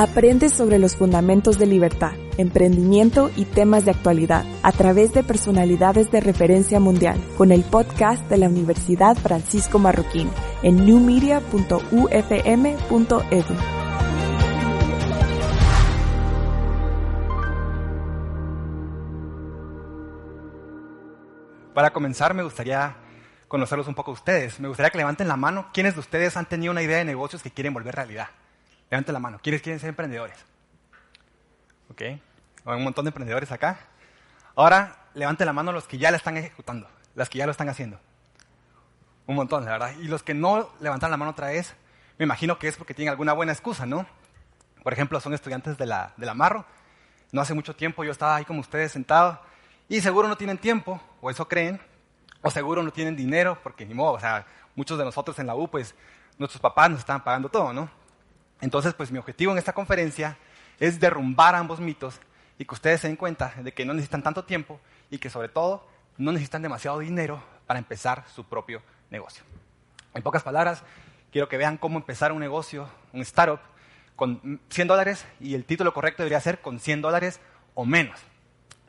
Aprende sobre los fundamentos de libertad, emprendimiento y temas de actualidad a través de personalidades de referencia mundial con el podcast de la Universidad Francisco Marroquín en newmedia.ufm.edu. Para comenzar, me gustaría conocerlos un poco a ustedes. Me gustaría que levanten la mano. ¿Quiénes de ustedes han tenido una idea de negocios que quieren volver realidad? Levanten la mano. ¿Quiénes quieren ser emprendedores? ¿Ok? Hay un montón de emprendedores acá. Ahora, levanten la mano los que ya la están ejecutando, las que ya lo están haciendo. Un montón, la verdad. Y los que no levantan la mano otra vez, me imagino que es porque tienen alguna buena excusa, ¿no? Por ejemplo, son estudiantes de la, de la Marro. No hace mucho tiempo yo estaba ahí como ustedes sentado y seguro no tienen tiempo, o eso creen, o seguro no tienen dinero, porque ni modo, o sea, muchos de nosotros en la U, pues nuestros papás nos estaban pagando todo, ¿no? Entonces, pues mi objetivo en esta conferencia es derrumbar ambos mitos y que ustedes se den cuenta de que no necesitan tanto tiempo y que sobre todo no necesitan demasiado dinero para empezar su propio negocio. En pocas palabras, quiero que vean cómo empezar un negocio, un startup, con 100 dólares y el título correcto debería ser con 100 dólares o menos.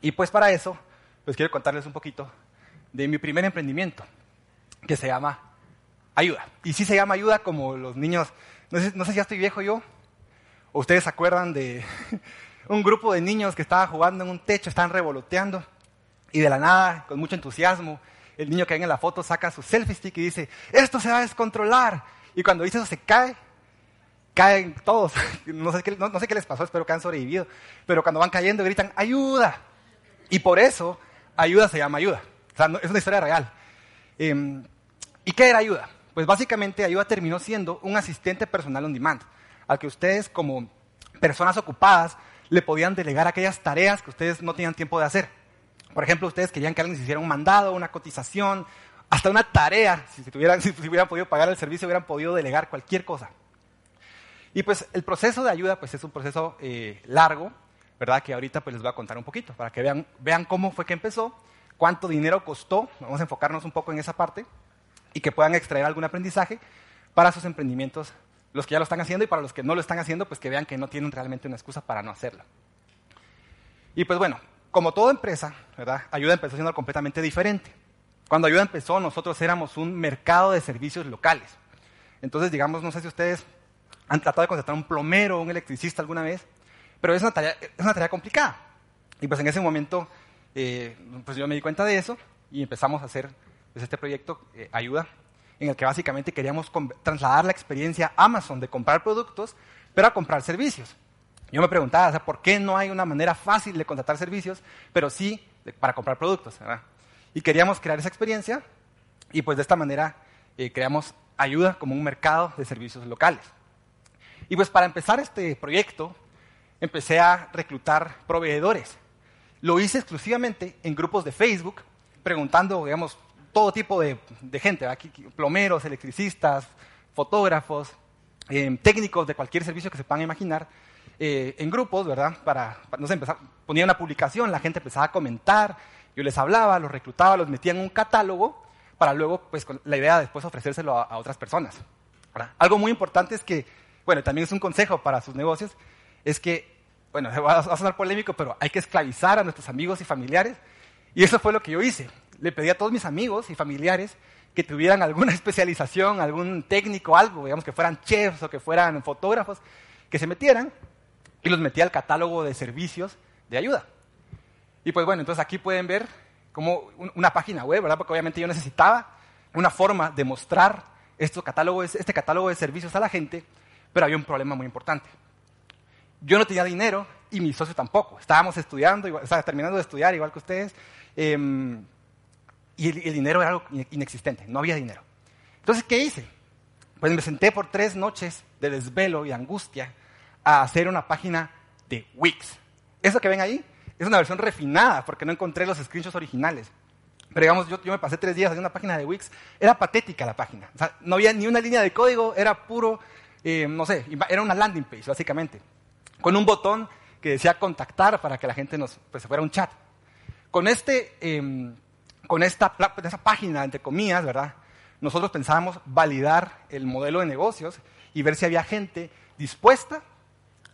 Y pues para eso, pues quiero contarles un poquito de mi primer emprendimiento, que se llama Ayuda. Y sí se llama Ayuda como los niños no sé, si ya estoy viejo yo. ¿O ustedes se acuerdan de un grupo de niños que estaba jugando en un techo, estaban revoloteando? Y de la nada, con mucho entusiasmo, el niño que ven en la foto saca su selfie stick y dice, esto se va a descontrolar. Y cuando dice eso se cae, caen todos. No sé, qué, les pasó, espero que han sobrevivido. Pero cuando van cayendo gritan, ayuda. Y por eso, ayuda se llama ayuda. O sea, es una historia real. Em, ¿Y qué era ayuda? Pues básicamente Ayuda terminó siendo un asistente personal on demand, al que ustedes como personas ocupadas le podían delegar aquellas tareas que ustedes no tenían tiempo de hacer. Por ejemplo, ustedes querían que alguien les hiciera un mandado, una cotización, hasta una tarea. Si, tuvieran, si hubieran podido pagar el servicio, hubieran podido delegar cualquier cosa. Y pues el proceso de ayuda pues es un proceso eh, largo, ¿verdad? Que ahorita pues les voy a contar un poquito para que vean, vean cómo fue que empezó, cuánto dinero costó. Vamos a enfocarnos un poco en esa parte y que puedan extraer algún aprendizaje para sus emprendimientos, los que ya lo están haciendo y para los que no lo están haciendo, pues que vean que no tienen realmente una excusa para no hacerlo. Y pues bueno, como toda empresa, ¿verdad? Ayuda empezó siendo completamente diferente. Cuando Ayuda empezó, nosotros éramos un mercado de servicios locales. Entonces, digamos, no sé si ustedes han tratado de contratar un plomero o un electricista alguna vez, pero es una tarea, es una tarea complicada. Y pues en ese momento, eh, pues yo me di cuenta de eso y empezamos a hacer es este proyecto eh, Ayuda, en el que básicamente queríamos trasladar la experiencia Amazon de comprar productos, pero a comprar servicios. Yo me preguntaba, ¿por qué no hay una manera fácil de contratar servicios, pero sí para comprar productos? Y queríamos crear esa experiencia y pues de esta manera eh, creamos Ayuda como un mercado de servicios locales. Y pues para empezar este proyecto, empecé a reclutar proveedores. Lo hice exclusivamente en grupos de Facebook, preguntando, digamos, todo tipo de, gente, aquí, plomeros, electricistas, fotógrafos, eh, técnicos de cualquier servicio que se puedan imaginar, eh, en grupos, ¿verdad? Para, no sé, empezar, ponía una publicación, la gente empezaba a comentar, yo les hablaba, los reclutaba, los metía en un catálogo para luego, pues, con la idea de después ofrecérselo a, otras personas. Algo muy importante es que, bueno, también es un consejo para sus negocios, es que, bueno, va a sonar polémico, pero hay que esclavizar a nuestros amigos y familiares. Y eso fue lo que yo hice le pedí a todos mis amigos y familiares que tuvieran alguna especialización, algún técnico, algo, digamos que fueran chefs o que fueran fotógrafos, que se metieran y los metí al catálogo de servicios de ayuda. Y pues bueno, entonces aquí pueden ver como una página web, ¿verdad? Porque obviamente yo necesitaba una forma de mostrar este catálogo, este catálogo de servicios a la gente, pero había un problema muy importante. Yo no tenía dinero y mi socio tampoco. Estábamos estudiando, igual, terminando de estudiar igual que ustedes. Em, y el, dinero era algo inexistente, no había dinero. Entonces, ¿qué hice? Pues me senté por tres noches de desvelo y angustia a hacer una página de Wix. Eso que ven ahí es una versión refinada porque no encontré los screenshots originales. Pero digamos, yo, yo me pasé tres días haciendo una página de Wix. Era patética la página. O sea, no había ni una línea de código, era puro, eh, no sé, era una landing page, básicamente. Con un botón que decía contactar para que la gente nos, pues, fuera un chat. Con, este, eh, con esta, página, entre comillas, ¿verdad? Nosotros pensábamos validar el modelo de negocios y ver si había gente dispuesta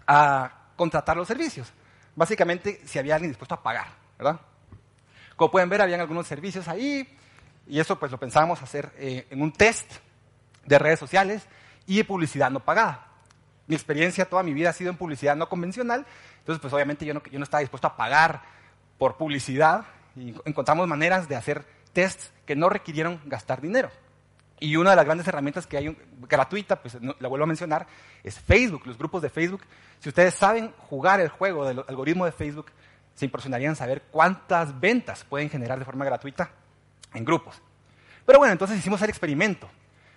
a contratar los servicios. Básicamente, si había alguien dispuesto a pagar, ¿verdad? Como pueden ver, habían algunos servicios ahí y eso pues lo pensábamos hacer eh, en un test de redes sociales y de publicidad no pagada. Mi experiencia toda mi vida ha sido en publicidad no convencional, entonces pues obviamente yo no, yo no estaba dispuesto a pagar por publicidad y encontramos maneras de hacer tests que no requirieron gastar dinero. Y una de las grandes herramientas que hay gratuita, pues la vuelvo a mencionar, es Facebook, los grupos de Facebook. Si ustedes saben jugar el juego del algoritmo de Facebook, se impresionarían saber cuántas ventas pueden generar de forma gratuita en grupos. Pero bueno, entonces hicimos el experimento.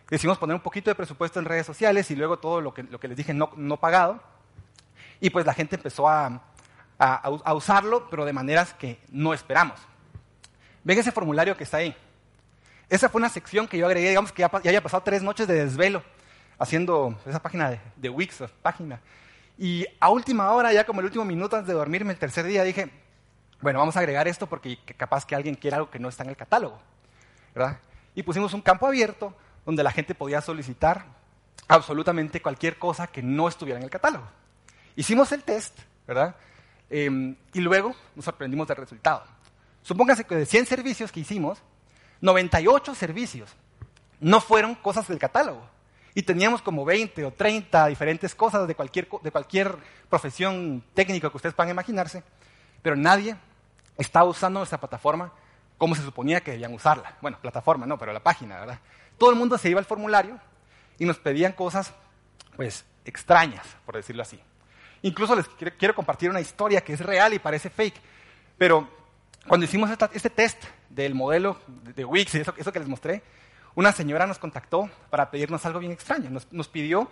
Decidimos poner un poquito de presupuesto en redes sociales y luego todo lo que, lo que les dije no, no pagado. Y pues la gente empezó a, a, a, usarlo, pero de maneras que no esperamos. Ven ese formulario que está ahí. Esa fue una sección que yo agregué, digamos que ya, haya pasado tres noches de desvelo haciendo esa página de, Wix, página. Y a última hora, ya como el último minuto antes de dormirme el tercer día, dije, bueno, vamos a agregar esto porque capaz que alguien quiera algo que no está en el catálogo. ¿verdad? Y pusimos un campo abierto donde la gente podía solicitar absolutamente cualquier cosa que no estuviera en el catálogo. Hicimos el test, ¿verdad? Eh, y luego nos sorprendimos del resultado. Supóngase que de 100 servicios que hicimos, 98 servicios no fueron cosas del catálogo. Y teníamos como 20 o 30 diferentes cosas de cualquier, de cualquier profesión técnica que ustedes puedan imaginarse, pero nadie estaba usando nuestra plataforma como se suponía que debían usarla. Bueno, plataforma no, pero la página, ¿verdad? Todo el mundo se iba al formulario y nos pedían cosas, pues, extrañas, por decirlo así. Incluso les quiero compartir una historia que es real y parece fake, pero cuando hicimos este test del modelo de Wix, eso, eso que les mostré, una señora nos contactó para pedirnos algo bien extraño. Nos, pidió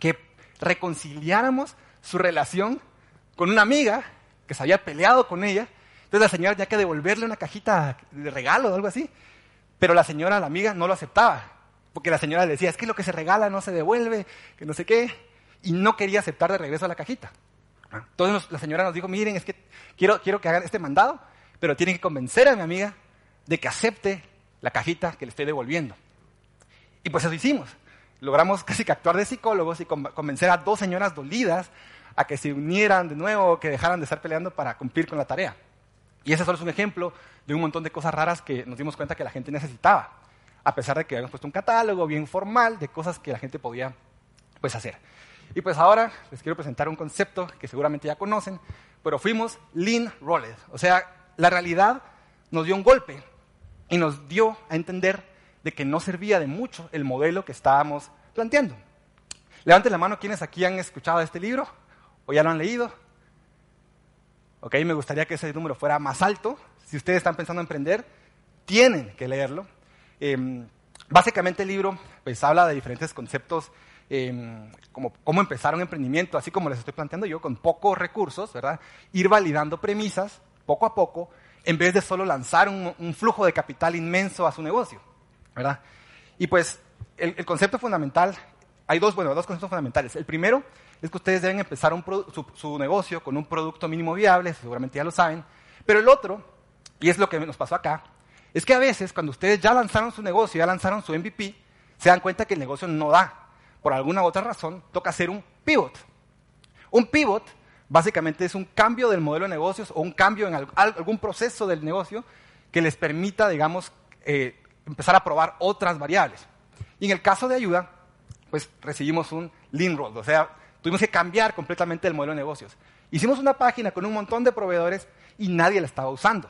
que reconciliáramos su relación con una amiga que se había peleado con ella. Entonces la señora tenía que devolverle una cajita de regalo o algo así. Pero la señora, la amiga, no lo aceptaba. Porque la señora le decía, es que lo que se regala no se devuelve, que no sé qué. Y no quería aceptar de regreso la cajita. Entonces la señora nos dijo, miren, es que quiero, quiero que hagan este mandado, pero tienen que convencer a mi amiga de que acepte la cajita que le estoy devolviendo. Y pues eso hicimos. Logramos casi que actuar de psicólogos y convencer a dos señoras dolidas a que se unieran de nuevo, que dejaran de estar peleando para cumplir con la tarea. Y ese solo es un ejemplo de un montón de cosas raras que nos dimos cuenta que la gente necesitaba, a pesar de que habíamos puesto un catálogo bien formal de cosas que la gente podía pues, hacer. Y pues ahora les quiero presentar un concepto que seguramente ya conocen, pero fuimos lean rolled. O sea, la realidad nos dio un golpe y nos dio a entender de que no servía de mucho el modelo que estábamos planteando. Levanten la mano quienes aquí han escuchado este libro o ya lo han leído. Ok, me gustaría que ese número fuera más alto. Si ustedes están pensando en emprender, tienen que leerlo. Eh, básicamente el libro pues, habla de diferentes conceptos eh, como cómo empezar un emprendimiento, así como les estoy planteando yo, con pocos recursos, ¿verdad? Ir validando premisas poco a poco en vez de solo lanzar un, flujo de capital inmenso a su negocio, ¿verdad? Y pues el, concepto fundamental, hay dos, bueno, dos conceptos fundamentales. El primero es que ustedes deben empezar su, su, negocio con un producto mínimo viable, seguramente ya lo saben, pero el otro, y es lo que nos pasó acá, es que a veces cuando ustedes ya lanzaron su negocio, ya lanzaron su MVP, se dan cuenta que el negocio no da. Por alguna u otra razón, toca hacer un pivot. Un pivot básicamente es un cambio del modelo de negocios o un cambio en algún proceso del negocio que les permita, digamos, eh, empezar a probar otras variables. Y en el caso de ayuda, pues recibimos un lean roll, o sea, tuvimos que cambiar completamente el modelo de negocios. Hicimos una página con un montón de proveedores y nadie la estaba usando.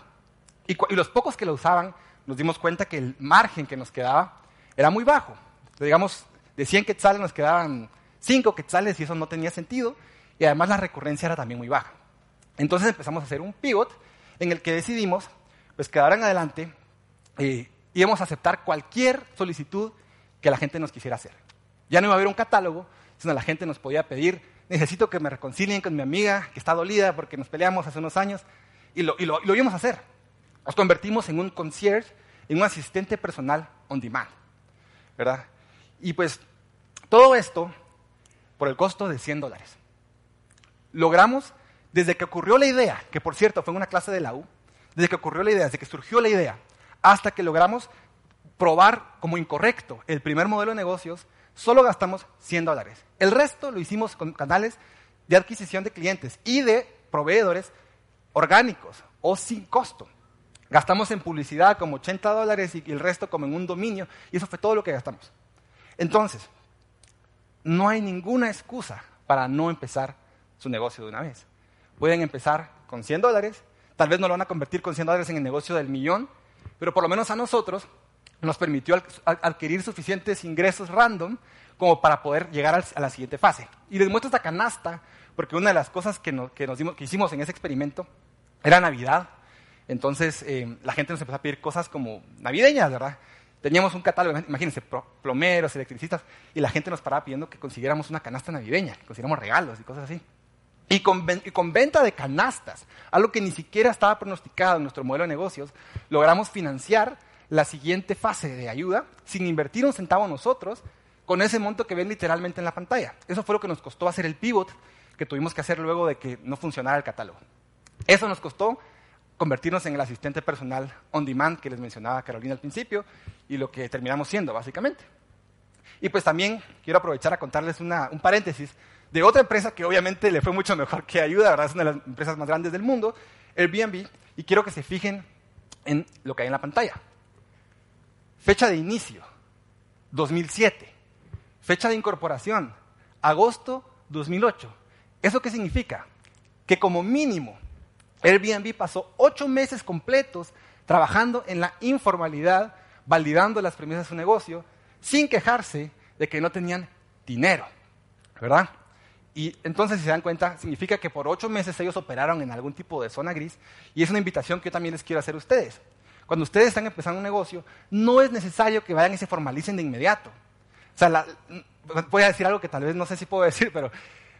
Y, los pocos que la usaban, nos dimos cuenta que el margen que nos quedaba era muy bajo. digamos, de 100 quetzales nos quedaban 5 quetzales y eso no tenía sentido y además la recurrencia era también muy baja. Entonces empezamos a hacer un pivot en el que decidimos pues que en adelante eh, íbamos a aceptar cualquier solicitud que la gente nos quisiera hacer. Ya no iba a haber un catálogo, sino la gente nos podía pedir, necesito que me reconcilien con mi amiga que está dolida porque nos peleamos hace unos años, y lo, y lo, y lo íbamos a hacer. Nos convertimos en un concierge, en un asistente personal on demand, ¿verdad? Y pues todo esto por el costo de 100 dólares. Logramos, desde que ocurrió la idea, que por cierto fue en una clase de la U, desde que ocurrió la idea, desde que surgió la idea, hasta que logramos probar como incorrecto el primer modelo de negocios, solo gastamos 100 dólares. El resto lo hicimos con canales de adquisición de clientes y de proveedores orgánicos o sin costo. Gastamos en publicidad como 80 dólares y el resto como en un dominio, y eso fue todo lo que gastamos. Entonces, no hay ninguna excusa para no empezar su negocio de una vez. Pueden empezar con 100 dólares, tal vez no lo van a convertir con 100 dólares en el negocio del millón, pero por lo menos a nosotros nos permitió adquirir suficientes ingresos random como para poder llegar a la siguiente fase. Y les muestro esta canasta, porque una de las cosas que, que, nos dimos, que hicimos en ese experimento era Navidad. Entonces eh, la gente nos empezó a pedir cosas como navideñas, ¿verdad? Teníamos un catálogo, imagínense, plomeros, electricistas, y la gente nos paraba pidiendo que consiguiéramos una canasta navideña, que consiguiéramos regalos y cosas así. Y con, venta de canastas, algo que ni siquiera estaba pronosticado en nuestro modelo de negocios, logramos financiar la siguiente fase de ayuda sin invertir un centavo nosotros con ese monto que ven literalmente en la pantalla. Eso fue lo que nos costó hacer el pivot que tuvimos que hacer luego de que no funcionara el catálogo. Eso nos costó convertirnos en el asistente personal on demand que les mencionaba Carolina al principio y lo que terminamos siendo, básicamente. Y pues también quiero aprovechar a contarles un paréntesis de otra empresa que obviamente le fue mucho mejor que Ayuda, ¿verdad? es una de las empresas más grandes del mundo, Airbnb, y quiero que se fijen en lo que hay en la pantalla. Fecha de inicio, 2007. Fecha de incorporación, agosto 2008. ¿Eso qué significa? Que como mínimo Airbnb pasó ocho meses completos trabajando en la informalidad, validando las premisas de su negocio, sin quejarse de que no tenían dinero, ¿verdad? Y entonces, si se dan cuenta, significa que por ocho meses ellos operaron en algún tipo de zona gris, y es una invitación que yo también les quiero hacer a ustedes. Cuando ustedes están empezando un negocio, no es necesario que vayan y se formalicen de inmediato. O sea, voy a decir algo que tal vez no sé si puedo decir, pero,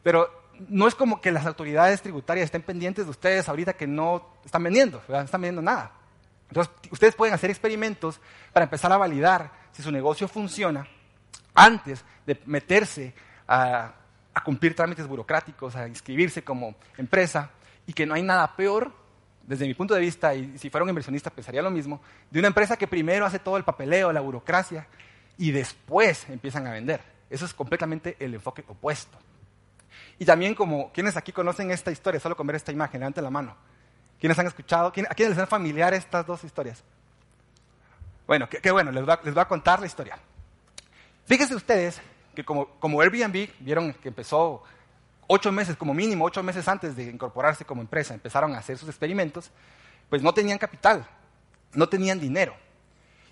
pero no es como que las autoridades tributarias estén pendientes de ustedes ahorita que no están vendiendo, no están vendiendo nada. Entonces, ustedes pueden hacer experimentos para empezar a validar si su negocio funciona antes de meterse a, cumplir trámites burocráticos, a inscribirse como empresa, y que no hay nada peor, desde mi punto de vista, y si fuera un inversionista pensaría lo mismo, de una empresa que primero hace todo el papeleo, la burocracia, y después empiezan a vender. Eso es completamente el enfoque opuesto. Y también como, ¿quiénes aquí conocen esta historia? Solo con ver esta imagen, levanten la mano. ¿Quiénes han escuchado? ¿A quiénes les son familiares estas dos historias? Bueno, qué, bueno, les voy, a, contar la historia. Fíjense ustedes que como, Airbnb, vieron que empezó ocho meses, como mínimo ocho meses antes de incorporarse como empresa, empezaron a hacer sus experimentos, pues no tenían capital, no tenían dinero.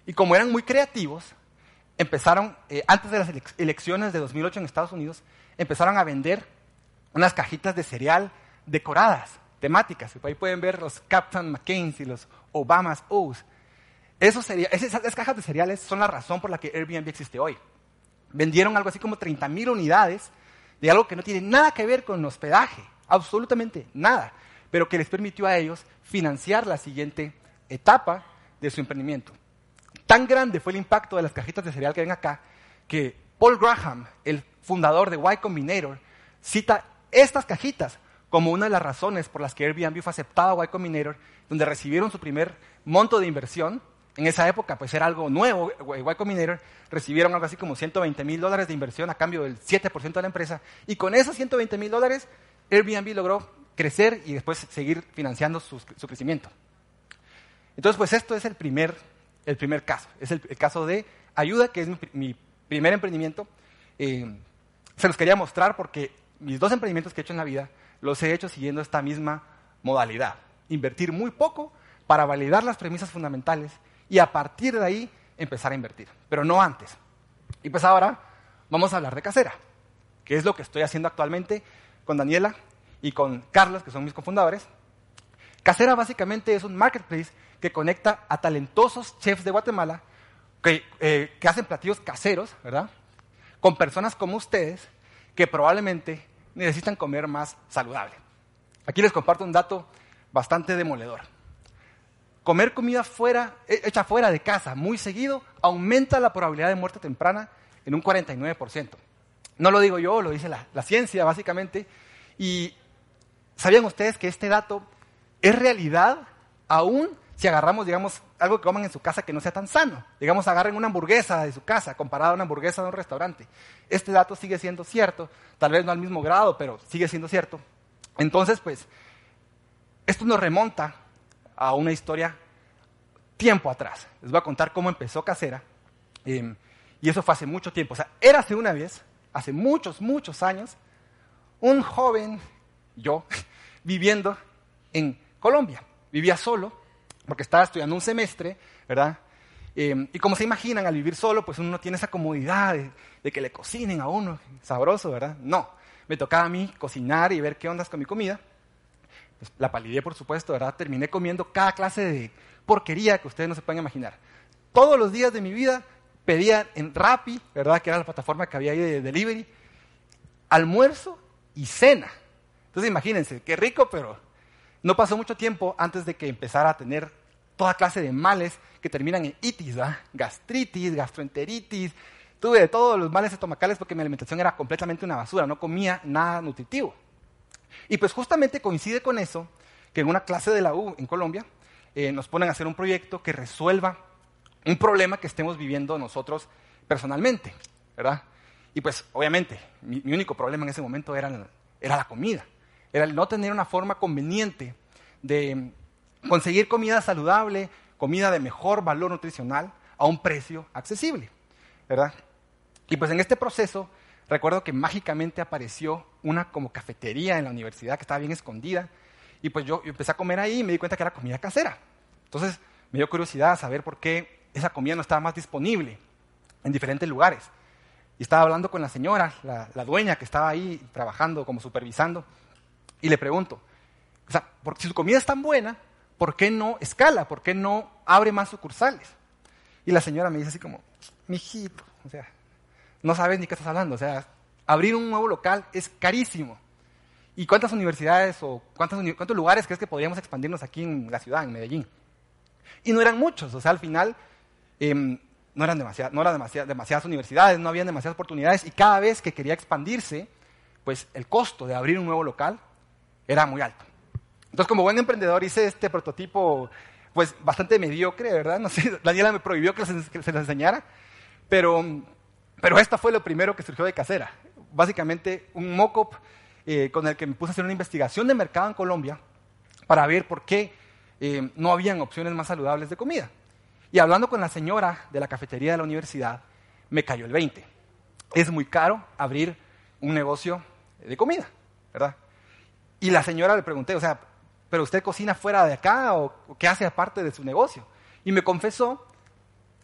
Y como eran muy creativos, empezaron, eh, antes de las elecciones de 2008 en Estados Unidos, empezaron a vender unas cajitas de cereal decoradas, temáticas. Ahí pueden ver los Captain McCain's y los Obama's O's. esas, esas cajas de cereales son la razón por la que Airbnb existe hoy. Vendieron algo así como 30.000 unidades de algo que no tiene nada que ver con hospedaje, absolutamente nada, pero que les permitió a ellos financiar la siguiente etapa de su emprendimiento. Tan grande fue el impacto de las cajitas de cereal que ven acá que Paul Graham, el fundador de Y Combinator, cita estas cajitas como una de las razones por las que Airbnb fue aceptado a Y Combinator, donde recibieron su primer monto de inversión. En esa época, pues era algo nuevo, Y Combinator recibieron algo así como 120 mil dólares de inversión a cambio del 7% de la empresa. Y con esos 120 mil dólares, Airbnb logró crecer y después seguir financiando su, crecimiento. Entonces, pues esto es el primer, el primer caso. Es el, caso de ayuda, que es mi, primer emprendimiento. Eh, se los quería mostrar porque mis dos emprendimientos que he hecho en la vida los he hecho siguiendo esta misma modalidad. Invertir muy poco para validar las premisas fundamentales y a partir de ahí empezar a invertir, pero no antes. Y pues ahora vamos a hablar de casera, que es lo que estoy haciendo actualmente con Daniela y con Carlos, que son mis cofundadores. Casera básicamente es un marketplace que conecta a talentosos chefs de Guatemala que, eh, hacen platillos caseros, ¿verdad? con personas como ustedes que probablemente necesitan comer más saludable. Aquí les comparto un dato bastante demoledor. Comer comida fuera, hecha fuera de casa muy seguido aumenta la probabilidad de muerte temprana en un 49%. No lo digo yo, lo dice la, la ciencia básicamente. Y ¿sabían ustedes que este dato es realidad aún si agarramos, digamos, algo que coman en su casa que no sea tan sano. Digamos, agarren una hamburguesa de su casa comparada a una hamburguesa de un restaurante. Este dato sigue siendo cierto, tal vez no al mismo grado, pero sigue siendo cierto. Entonces, pues, esto nos remonta a una historia tiempo atrás. Les voy a contar cómo empezó Casera. Em, y eso fue hace mucho tiempo. O sea, hace una vez, hace muchos, muchos años, un joven, yo, viviendo en Colombia. Vivía solo, porque estaba estudiando un semestre, ¿verdad? Em, y como se imaginan, al vivir solo, pues uno no tiene esa comodidad de, que le cocinen a uno, sabroso, ¿verdad? No, me tocaba a mí cocinar y ver qué ondas con mi comida. Pues, la palidé, por supuesto, ¿verdad? Terminé comiendo cada clase de porquería que ustedes no se pueden imaginar. Todos los días de mi vida pedía en Rappi, ¿verdad? Que era la plataforma que había ahí de delivery, almuerzo y cena. Entonces imagínense, qué rico, pero no pasó mucho tiempo antes de que empezara a tener toda clase de males que terminan en itis, gastritis, gastroenteritis. Tuve de todos los males estomacales porque mi alimentación era completamente una basura, no comía nada nutritivo. Y pues justamente coincide con eso que en una clase de la U en Colombia eh, nos ponen a hacer un proyecto que resuelva un problema que estemos viviendo nosotros personalmente, ¿verdad? Y pues obviamente mi, único problema en ese momento era la comida era el no tener una forma conveniente de conseguir comida saludable, comida de mejor valor nutricional a un precio accesible, ¿verdad? Y pues en este proceso recuerdo que mágicamente apareció una como cafetería en la universidad que estaba bien escondida y pues yo, empecé a comer ahí y me di cuenta que era comida casera. Entonces me dio curiosidad saber por qué esa comida no estaba más disponible en diferentes lugares. Y estaba hablando con la señora, la, la dueña que estaba ahí trabajando como supervisando, y le pregunto, o sea, si su comida es tan buena, ¿por qué no escala? ¿Por qué no abre más sucursales? Y la señora me dice así como, mijito, o sea, no sabes ni qué estás hablando, o sea, abrir un nuevo local es carísimo. ¿Y cuántas universidades o cuántos, cuántos lugares crees que podríamos expandirnos aquí en la ciudad, en Medellín? Y no eran muchos, o sea, al final em, no eran, demasiadas, no eran demasiadas universidades, no habían demasiadas oportunidades y cada vez que quería expandirse, pues el costo de abrir un nuevo local era muy alto. Entonces, como buen emprendedor, hice este prototipo, pues bastante mediocre, ¿verdad? No sé, Daniela me prohibió que se, lo enseñara, pero, pero esta fue lo primero que surgió de casera. Básicamente, un mock-up eh, con el que me puse a hacer una investigación de mercado en Colombia para ver por qué eh, no habían opciones más saludables de comida. Y hablando con la señora de la cafetería de la universidad, me cayó el 20. Es muy caro abrir un negocio de comida, ¿verdad? Y la señora le pregunté, o sea, ¿pero usted cocina fuera de acá o, qué hace aparte de su negocio? Y me confesó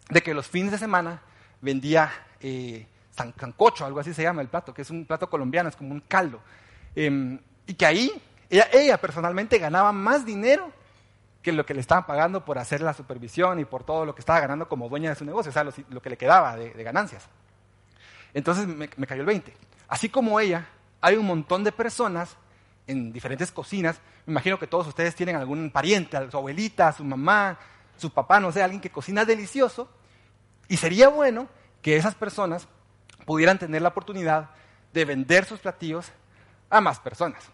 de que los fines de semana vendía eh, sancocho, algo así se llama el plato, que es un plato colombiano, es como un caldo. Em, y que ahí ella, personalmente ganaba más dinero que lo que le estaban pagando por hacer la supervisión y por todo lo que estaba ganando como dueña de su negocio, o sea, lo, que le quedaba de, ganancias. Entonces me, me, cayó el 20. Así como ella, hay un montón de personas en diferentes cocinas. Me imagino que todos ustedes tienen algún pariente, su abuelita, su mamá, su papá, no sé, alguien que cocina delicioso. Y sería bueno que esas personas pudieran tener la oportunidad de vender sus platillos a más personas.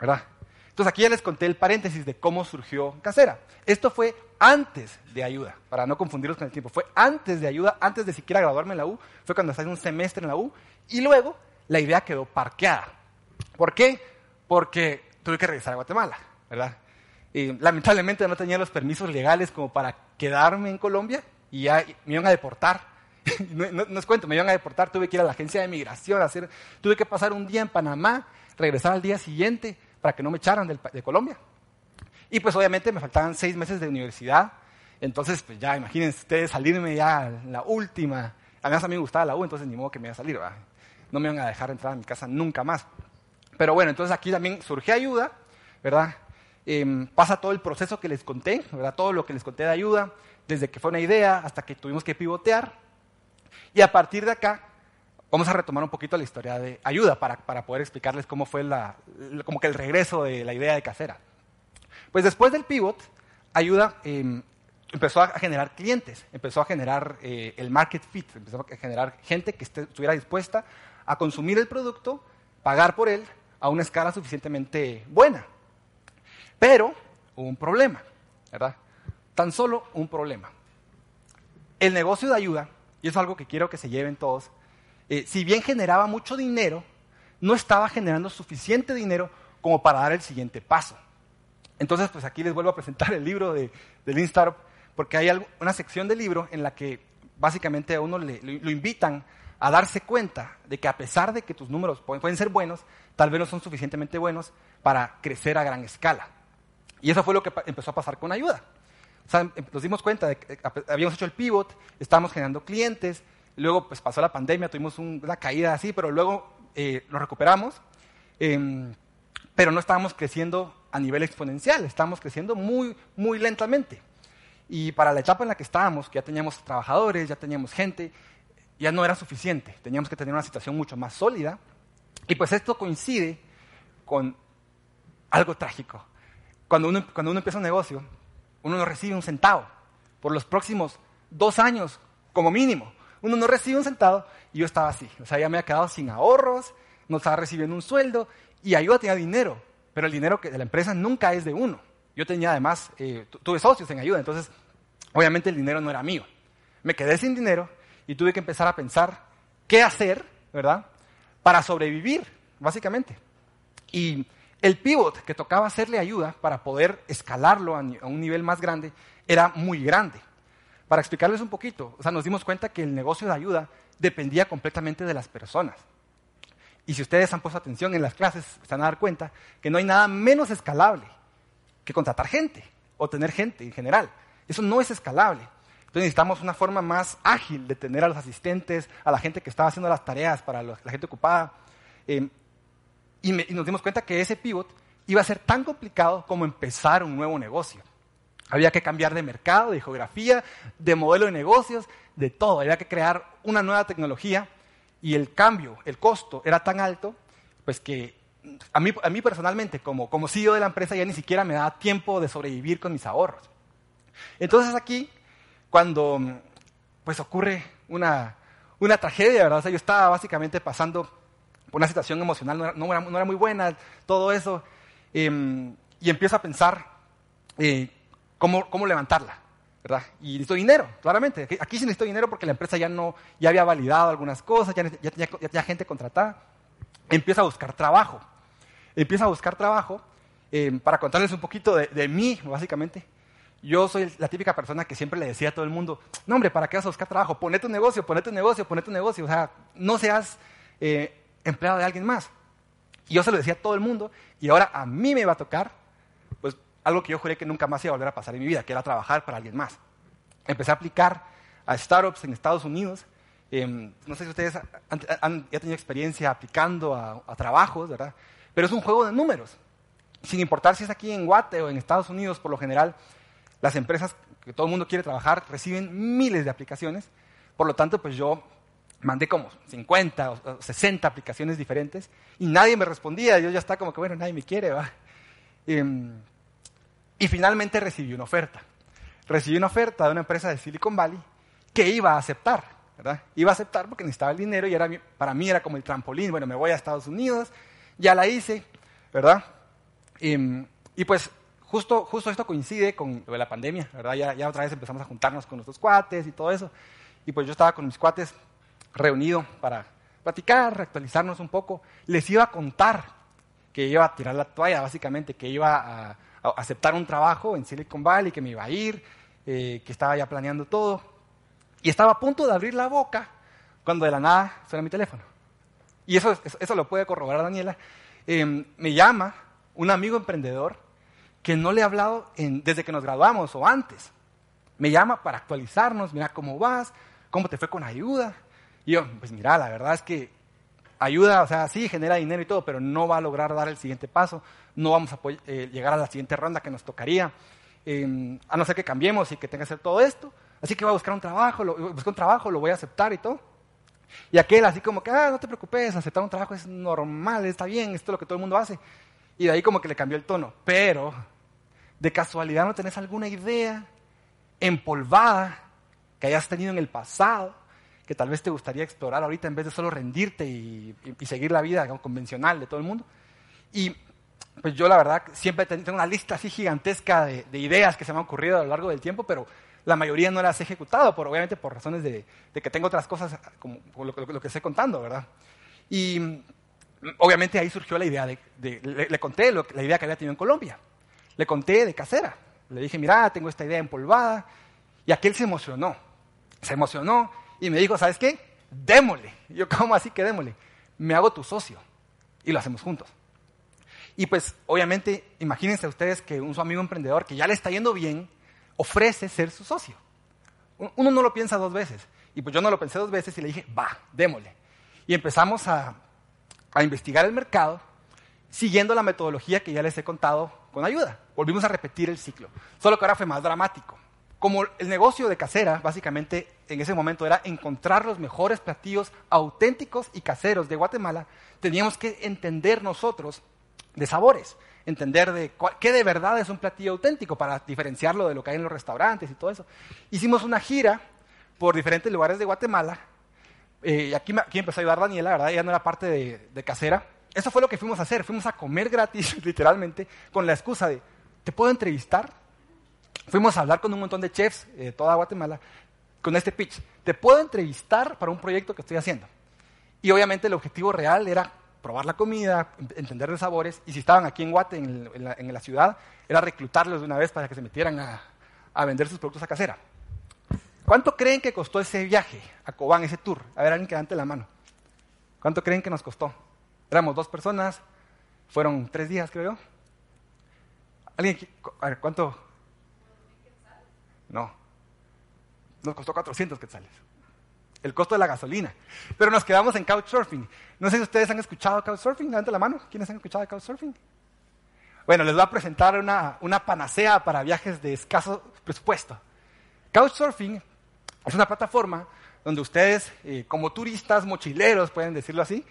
¿Verdad? Entonces aquí ya les conté el paréntesis de cómo surgió Casera. Esto fue antes de ayuda, para no confundirlos con el tiempo. Fue antes de ayuda, antes de siquiera graduarme en la U. Fue cuando estaba en un semestre en la U. Y luego la idea quedó parqueada. ¿Por qué? porque tuve que regresar a Guatemala, ¿verdad? Y lamentablemente no tenía los permisos legales como para quedarme en Colombia y ya me iban a deportar. no, no, os cuento, me iban a deportar, tuve que ir a la agencia de migración, tuve que pasar un día en Panamá, regresar al día siguiente para que no me echaran de Colombia. Y pues obviamente me faltaban seis meses de universidad, entonces pues ya imagínense ustedes salirme ya la última. Además a mí me gustaba la U, entonces ni modo que me iba a salir. No me iban a dejar entrar a mi casa nunca más. Pero bueno, entonces aquí también surge ayuda, ¿verdad? Em, pasa todo el proceso que les conté, ¿verdad? Todo lo que les conté de ayuda, desde que fue una idea hasta que tuvimos que pivotear. Y a partir de acá vamos a retomar un poquito la historia de ayuda para, para poder explicarles cómo fue la, como que el regreso de la idea de casera. Pues después del pivot, ayuda em, empezó a generar clientes, empezó a generar eh, el market fit, empezó a generar gente que estuviera dispuesta a consumir el producto, pagar por él a una escala suficientemente buena. Pero hubo un problema, ¿verdad? Tan solo un problema. El negocio de ayuda, y es algo que quiero que se lleven todos, eh, si bien generaba mucho dinero, no estaba generando suficiente dinero como para dar el siguiente paso. Entonces, pues aquí les vuelvo a presentar el libro de, del Instartup, porque hay una sección del libro en la que básicamente a uno le, lo invitan a darse cuenta de que a pesar de que tus números pueden ser buenos, tal vez no son suficientemente buenos para crecer a gran escala. Y eso fue lo que empezó a pasar con ayuda. O sea, em, nos dimos cuenta de que habíamos hecho el pivot, estábamos generando clientes, luego pues pasó la pandemia, tuvimos una caída así, pero luego eh, lo recuperamos, em, pero no estábamos creciendo a nivel exponencial, estábamos creciendo muy, muy lentamente. Y para la etapa en la que estábamos, que ya teníamos trabajadores, ya teníamos gente, ya no era suficiente, teníamos que tener una situación mucho más sólida. Y pues esto coincide con algo trágico. Cuando uno, cuando uno empieza un negocio, uno no recibe un centavo por los próximos dos años, como mínimo. Uno no recibe un centavo y yo estaba así. O sea, ya me había quedado sin ahorros, no estaba recibiendo un sueldo y ayuda tenía dinero, pero el dinero de la empresa nunca es de uno. Yo tenía además, eh, tuve socios en ayuda, entonces obviamente el dinero no era mío. Me quedé sin dinero y tuve que empezar a pensar qué hacer, ¿verdad? Para sobrevivir, básicamente. Y el pivot que tocaba hacerle ayuda para poder escalarlo a un nivel más grande era muy grande. Para explicarles un poquito, o sea, nos dimos cuenta que el negocio de ayuda dependía completamente de las personas. Y si ustedes han puesto atención en las clases, se van a dar cuenta que no hay nada menos escalable que contratar gente o tener gente en general. Eso no es escalable. Entonces necesitamos una forma más ágil de tener a los asistentes, a la gente que estaba haciendo las tareas para la gente ocupada. Eh, y, nos dimos cuenta que ese pivot iba a ser tan complicado como empezar un nuevo negocio. Había que cambiar de mercado, de geografía, de modelo de negocios, de todo. Había que crear una nueva tecnología y el cambio, el costo era tan alto, pues que a mí, a mí personalmente, como, como CEO de la empresa, ya ni siquiera me daba tiempo de sobrevivir con mis ahorros. Entonces aquí cuando pues ocurre una, una tragedia, ¿verdad? Yo estaba básicamente pasando una situación emocional, no era, muy buena, todo eso, em, y empiezo a pensar eh, cómo, cómo levantarla, ¿verdad? Y necesito dinero, claramente. Aquí sí necesito dinero porque la empresa ya, no, ya había validado algunas cosas, ya, ya, ya, gente contratada. Empiezo a buscar trabajo. Empiezo a buscar trabajo em, para contarles un poquito de, de mí, básicamente. Yo soy la típica persona que siempre le decía a todo el mundo, no hombre, ¿para qué vas a buscar trabajo? Ponete un negocio, ponete un negocio, ponete un negocio. O sea, no seas eh, empleado de alguien más. Y yo se lo decía a todo el mundo y ahora a mí me va a tocar, pues algo que yo juré que nunca más iba a volver a pasar en mi vida, que era trabajar para alguien más. Empecé a aplicar a startups en Estados Unidos. Em, no sé si ustedes han, ya tenido experiencia aplicando a, a trabajos, ¿verdad? Pero es un juego de números. Sin importar si es aquí en Guate o en Estados Unidos, por lo general, las empresas que todo el mundo quiere trabajar reciben miles de aplicaciones, por lo tanto, pues yo mandé como 50 o 60 aplicaciones diferentes y nadie me respondía, yo ya estaba como que, bueno, nadie me quiere, va. Em, y finalmente recibí una oferta. Recibí una oferta de una empresa de Silicon Valley que iba a aceptar, ¿verdad? Iba a aceptar porque necesitaba el dinero y era, para mí era como el trampolín, bueno, me voy a Estados Unidos, ya la hice, ¿verdad? Em, y pues justo, justo esto coincide con lo de la pandemia, ¿verdad? Ya, ya otra vez empezamos a juntarnos con nuestros cuates y todo eso. Y pues yo estaba con mis cuates reunido para platicar, actualizarnos un poco. Les iba a contar que iba a tirar la toalla, básicamente, que iba a, aceptar un trabajo en Silicon Valley, que me iba a ir, eh, que estaba ya planeando todo. Y estaba a punto de abrir la boca cuando de la nada suena mi teléfono. Y eso, eso, lo puede corroborar Daniela. Em, me llama un amigo emprendedor que no le he hablado desde que nos graduamos o antes. Me llama para actualizarnos, mira cómo vas, cómo te fue con ayuda. Y yo, pues mira, la verdad es que ayuda, o sea, sí genera dinero y todo, pero no va a lograr dar el siguiente paso, no vamos a eh, llegar a la siguiente ronda que nos tocaría, em, a no ser que cambiemos y que tenga que hacer todo esto. Así que voy a buscar un trabajo, lo, busco un trabajo, lo voy a aceptar y todo. Y aquel así como que, ah, no te preocupes, aceptar un trabajo es normal, está bien, esto es lo que todo el mundo hace. Y de ahí como que le cambió el tono. Pero, de casualidad no tenés alguna idea empolvada que hayas tenido en el pasado, que tal vez te gustaría explorar ahorita en vez de solo rendirte y, seguir la vida convencional de todo el mundo. Y pues yo la verdad siempre tengo una lista así gigantesca de, ideas que se me han ocurrido a lo largo del tiempo, pero la mayoría no las he ejecutado, por, obviamente por razones de, que tengo otras cosas como, lo, que estoy contando, ¿verdad? Y obviamente ahí surgió la idea de, le, conté la idea que había tenido en Colombia. Le conté de casera. Le dije, mira, tengo esta idea empolvada. Y aquel se emocionó. Se emocionó y me dijo, ¿sabes qué? Démosle. yo, ¿cómo así que démosle? Me hago tu socio. Y lo hacemos juntos. Y pues, obviamente, imagínense ustedes que un su amigo emprendedor que ya le está yendo bien, ofrece ser su socio. Uno no lo piensa dos veces. Y pues yo no lo pensé dos veces y le dije, va, démosle. Y empezamos a, a investigar el mercado siguiendo la metodología que ya les he contado con ayuda. Volvimos a repetir el ciclo, solo que ahora fue más dramático. Como el negocio de casera, básicamente en ese momento era encontrar los mejores platillos auténticos y caseros de Guatemala, teníamos que entender nosotros de sabores, entender de qué de verdad es un platillo auténtico para diferenciarlo de lo que hay en los restaurantes y todo eso. Hicimos una gira por diferentes lugares de Guatemala, eh, aquí empezó a ayudar Daniela, ¿verdad? Ella no era parte de casera, eso fue lo que fuimos a hacer. Fuimos a comer gratis, literalmente, con la excusa de, ¿te puedo entrevistar? Fuimos a hablar con un montón de chefs de toda Guatemala con este pitch. ¿Te puedo entrevistar para un proyecto que estoy haciendo? Y obviamente el objetivo real era probar la comida, entender los sabores, y si estaban aquí en Guate, en, la, ciudad, era reclutarlos de una vez para que se metieran a, vender sus productos a casera. ¿Cuánto creen que costó ese viaje a Cobán, ese tour? A ver, alguien que levante la mano. ¿Cuánto creen que nos costó? Éramos dos personas, fueron tres días, creo yo. ¿Alguien? A ver, ¿cuánto? No. Nos costó 400 quetzales. El costo de la gasolina. Pero nos quedamos en Couchsurfing. No sé si ustedes han escuchado Couchsurfing. Levanten la mano. ¿Quiénes han escuchado Couchsurfing? Bueno, les voy a presentar una, una panacea para viajes de escaso presupuesto. Couchsurfing es una plataforma donde ustedes, eh, como turistas, mochileros, pueden decirlo así,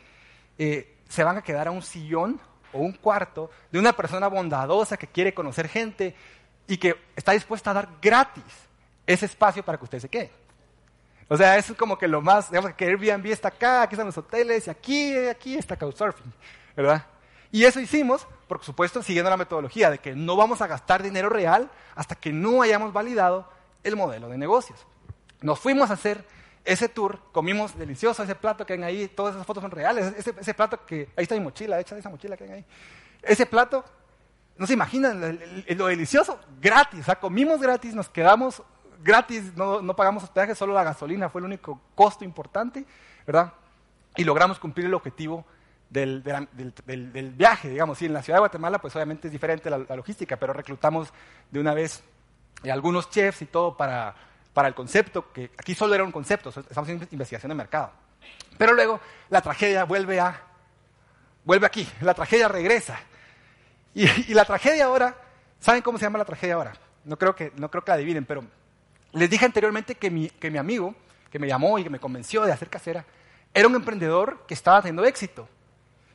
eh, se van a quedar a un sillón o un cuarto de una persona bondadosa que quiere conocer gente y que está dispuesta a dar gratis ese espacio para que usted se quede. O sea, eso es como que lo más, digamos que Airbnb está acá, aquí están los hoteles y aquí, aquí está Couchsurfing, ¿verdad? Y eso hicimos, por supuesto, siguiendo la metodología de que no vamos a gastar dinero real hasta que no hayamos validado el modelo de negocios. Nos fuimos a hacer ese tour, comimos delicioso ese plato que ven ahí, todas esas fotos son reales, ese, plato que, ahí está mi mochila, echa esa mochila que ven ahí. Ese plato, no se imaginan lo delicioso, gratis, o sea, comimos gratis, nos quedamos gratis, no, no pagamos hospedaje, solo la gasolina fue el único costo importante, ¿verdad? Y logramos cumplir el objetivo del, viaje, digamos. Sí, en la ciudad de Guatemala, pues obviamente es diferente la, la logística, pero reclutamos de una vez algunos chefs y todo para para el concepto, que aquí solo era un concepto, estamos haciendo investigación de mercado. Pero luego la tragedia vuelve a, vuelve aquí, la tragedia regresa. Y, la tragedia ahora, ¿saben cómo se llama la tragedia ahora? No creo que, no creo que la adivinen, pero les dije anteriormente que mi, que mi amigo, que me llamó y que me convenció de hacer casera, era un emprendedor que estaba teniendo éxito.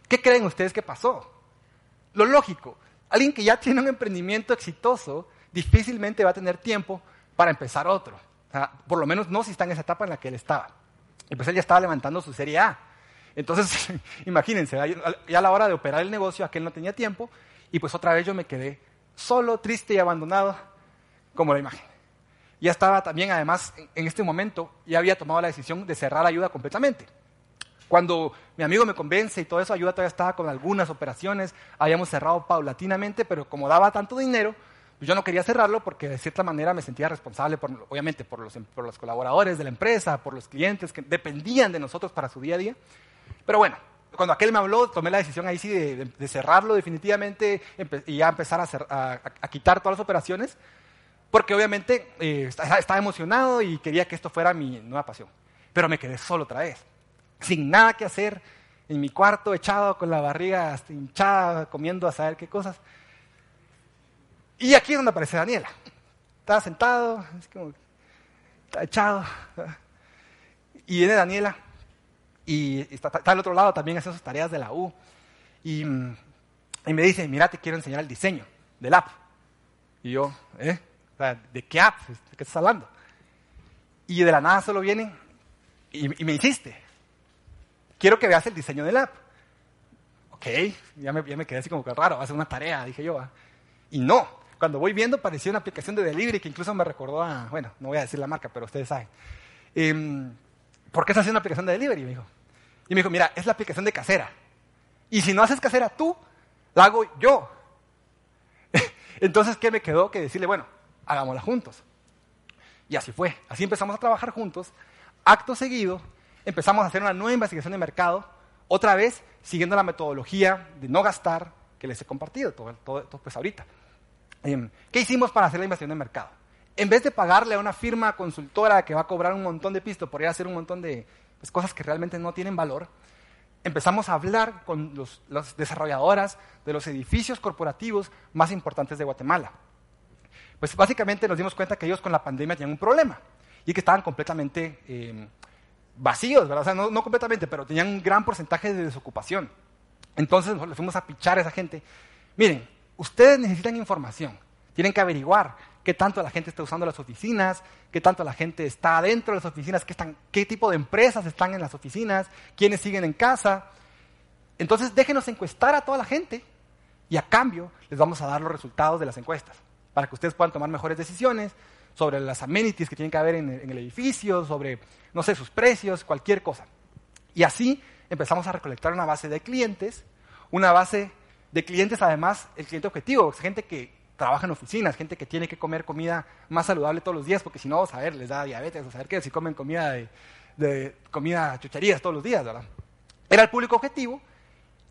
¿Qué creen ustedes que pasó? Lo lógico, alguien que ya tiene un emprendimiento exitoso difícilmente va a tener tiempo para empezar otro. por lo menos no si está en esa etapa en la que él estaba. Y pues él ya estaba levantando su serie A. Entonces, imagínense, ya a la hora de operar el negocio, aquel no tenía tiempo, y pues otra vez yo me quedé solo, triste y abandonado, como la imagen. Ya estaba también, además, en este momento, ya había tomado la decisión de cerrar ayuda completamente. Cuando mi amigo me convence y todo eso, ayuda todavía estaba con algunas operaciones, habíamos cerrado paulatinamente, pero como daba tanto dinero, yo no quería cerrarlo porque de cierta manera me sentía responsable, obviamente, por los, por los colaboradores de la empresa, por los clientes que dependían de nosotros para su día a día. Pero bueno, cuando aquel me habló, tomé la decisión ahí sí de, cerrarlo definitivamente y ya empezar a, a, quitar todas las operaciones, porque obviamente eh, estaba emocionado y quería que esto fuera mi nueva pasión. Pero me quedé solo otra vez, sin nada que hacer, en mi cuarto, echado con la barriga hinchada, comiendo a saber qué cosas. Y aquí es donde aparece Daniela. Estaba sentado, es como, está echado. Y viene Daniela y está, está al otro lado también haciendo sus tareas de la U. Y, y me dice, mira, te quiero enseñar el diseño del app. Y yo, ¿eh? ¿de qué app? ¿De qué estás hablando? Y de la nada solo viene y, y me insiste, quiero que veas el diseño del app. Ok, ya me, ya me quedé así como que raro, va a ser una tarea, dije yo. ¿va? Y no, cuando voy viendo parecía una aplicación de delivery que incluso me recordó a, bueno, no voy a decir la marca, pero ustedes saben. Em, ¿Por qué estás haciendo una aplicación de delivery? Me dijo. Y me dijo, mira, es la aplicación de casera. Y si no haces casera tú, la hago yo. Entonces, ¿qué me quedó? Que decirle, bueno, hagámosla juntos. Y así fue. Así empezamos a trabajar juntos. Acto seguido, empezamos a hacer una nueva investigación de mercado, otra vez siguiendo la metodología de no gastar que les he compartido todo, todo, todo pues ahorita. Em, ¿Qué hicimos para hacer la investigación de mercado? En vez de pagarle a una firma consultora que va a cobrar un montón de pisto por ir a hacer un montón de pues, cosas que realmente no tienen valor, empezamos a hablar con los, las desarrolladoras de los edificios corporativos más importantes de Guatemala. Pues básicamente nos dimos cuenta que ellos con la pandemia tenían un problema y que estaban completamente eh, vacíos, ¿verdad? O sea, no, completamente, pero tenían un gran porcentaje de desocupación. Entonces le fuimos a pichar a esa gente. Miren, ustedes necesitan información, tienen que averiguar qué tanto la gente está usando las oficinas, qué tanto la gente está dentro de las oficinas, qué, tipo de empresas están en las oficinas, quiénes siguen en casa. Entonces déjenos encuestar a toda la gente y a cambio les vamos a dar los resultados de las encuestas para que ustedes puedan tomar mejores decisiones sobre las amenities que tienen que haber en, en el edificio, sobre, no sé, sus precios, cualquier cosa. Y así empezamos a recolectar una base de clientes, una base de clientes además, el cliente objetivo, gente que trabaja en oficinas, gente que tiene que comer comida más saludable todos los días, porque si no, a ver, les da diabetes, a saber qué, si comen comida de, de comida chucherías todos los días, ¿verdad? Era el público objetivo,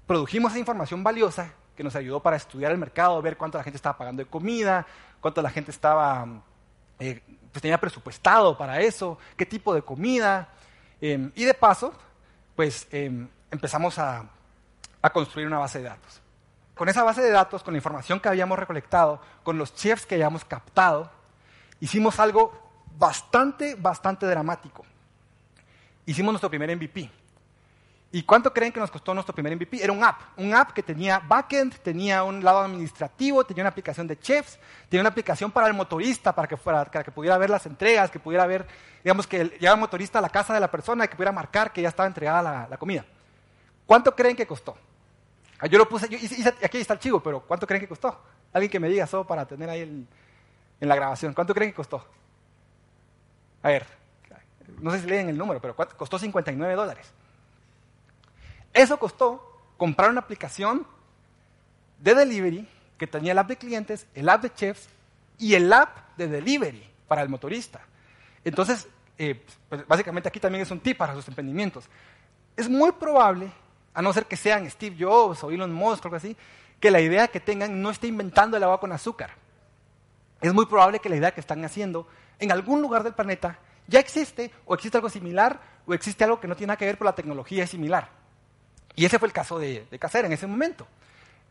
produjimos esa información valiosa que nos ayudó para estudiar el mercado, ver cuánto la gente estaba pagando de comida, cuánto la gente estaba, eh, pues tenía presupuestado para eso, qué tipo de comida, eh, y de paso, pues eh, empezamos a, a construir una base de datos. Con esa base de datos, con la información que habíamos recolectado, con los chefs que habíamos captado, hicimos algo bastante, bastante dramático. Hicimos nuestro primer MVP. ¿Y cuánto creen que nos costó nuestro primer MVP? Era un app, un app que tenía backend, tenía un lado administrativo, tenía una aplicación de chefs, tenía una aplicación para el motorista, para que, fuera, para que pudiera ver las entregas, que pudiera ver, digamos, que llegaba el motorista a la casa de la persona y que pudiera marcar que ya estaba entregada la, la comida. ¿Cuánto creen que costó? Yo lo puse, aquí está el chivo, pero ¿cuánto creen que costó? Alguien que me diga solo para tener ahí el, en la grabación. ¿Cuánto creen que costó? A ver, no sé si leen el número, pero costó 59 dólares. Eso costó comprar una aplicación de delivery que tenía el app de clientes, el app de chefs y el app de delivery para el motorista. Entonces, eh, pues básicamente aquí también es un tip para sus emprendimientos. Es muy probable a no ser que sean Steve Jobs o Elon Musk o algo así, que la idea que tengan no esté inventando el agua con azúcar. Es muy probable que la idea que están haciendo en algún lugar del planeta ya existe o existe algo similar o existe algo que no tiene nada que ver, pero la tecnología similar. Y ese fue el caso de, de Caser en ese momento.